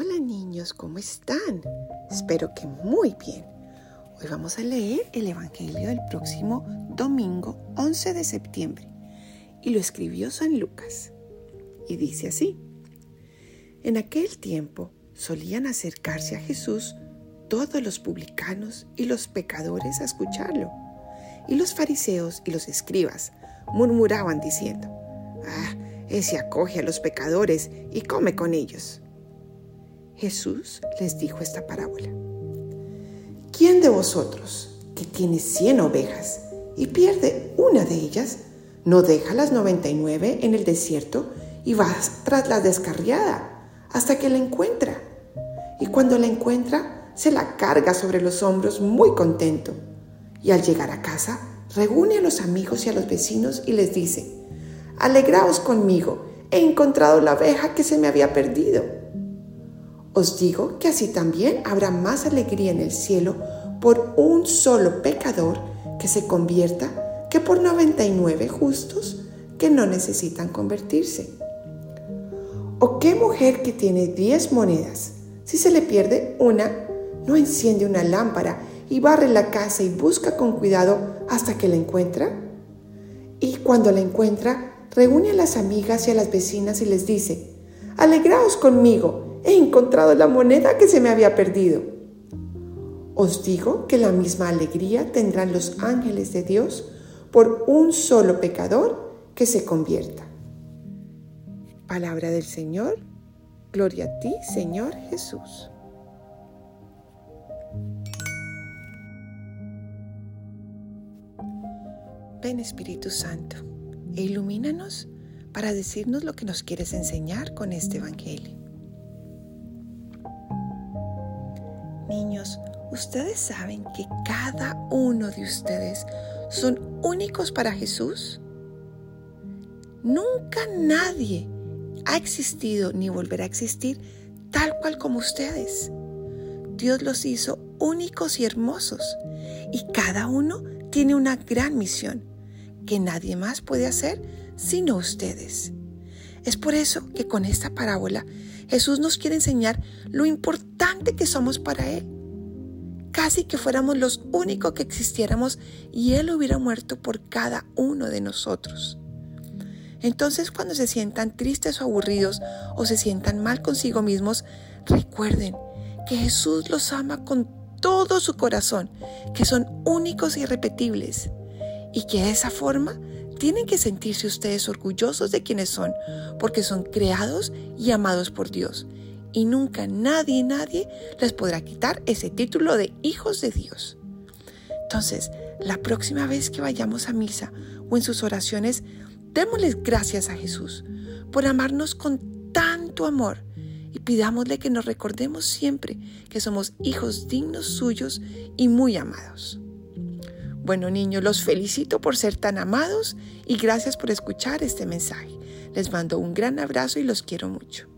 Hola niños, ¿cómo están? Espero que muy bien. Hoy vamos a leer el Evangelio del próximo domingo 11 de septiembre y lo escribió San Lucas. Y dice así, en aquel tiempo solían acercarse a Jesús todos los publicanos y los pecadores a escucharlo. Y los fariseos y los escribas murmuraban diciendo, Ah, ese acoge a los pecadores y come con ellos. Jesús les dijo esta parábola. ¿Quién de vosotros, que tiene cien ovejas y pierde una de ellas, no deja las noventa y nueve en el desierto y va tras la descarriada hasta que la encuentra? Y cuando la encuentra, se la carga sobre los hombros muy contento. Y al llegar a casa, reúne a los amigos y a los vecinos y les dice, Alegraos conmigo, he encontrado la abeja que se me había perdido. Os digo que así también habrá más alegría en el cielo por un solo pecador que se convierta que por 99 justos que no necesitan convertirse. ¿O qué mujer que tiene 10 monedas, si se le pierde una, no enciende una lámpara y barre la casa y busca con cuidado hasta que la encuentra? Y cuando la encuentra, reúne a las amigas y a las vecinas y les dice, Alegraos conmigo, he encontrado la moneda que se me había perdido. Os digo que la misma alegría tendrán los ángeles de Dios por un solo pecador que se convierta. Palabra del Señor, gloria a ti, Señor Jesús. Ven Espíritu Santo e ilumínanos para decirnos lo que nos quieres enseñar con este Evangelio. Niños, ¿ustedes saben que cada uno de ustedes son únicos para Jesús? Nunca nadie ha existido ni volverá a existir tal cual como ustedes. Dios los hizo únicos y hermosos y cada uno tiene una gran misión que nadie más puede hacer sino ustedes. Es por eso que con esta parábola Jesús nos quiere enseñar lo importante que somos para Él. Casi que fuéramos los únicos que existiéramos y Él hubiera muerto por cada uno de nosotros. Entonces cuando se sientan tristes o aburridos o se sientan mal consigo mismos, recuerden que Jesús los ama con todo su corazón, que son únicos y irrepetibles y que de esa forma tienen que sentirse ustedes orgullosos de quienes son, porque son creados y amados por Dios. Y nunca nadie, nadie les podrá quitar ese título de hijos de Dios. Entonces, la próxima vez que vayamos a misa o en sus oraciones, démosles gracias a Jesús por amarnos con tanto amor y pidámosle que nos recordemos siempre que somos hijos dignos suyos y muy amados. Bueno niños, los felicito por ser tan amados y gracias por escuchar este mensaje. Les mando un gran abrazo y los quiero mucho.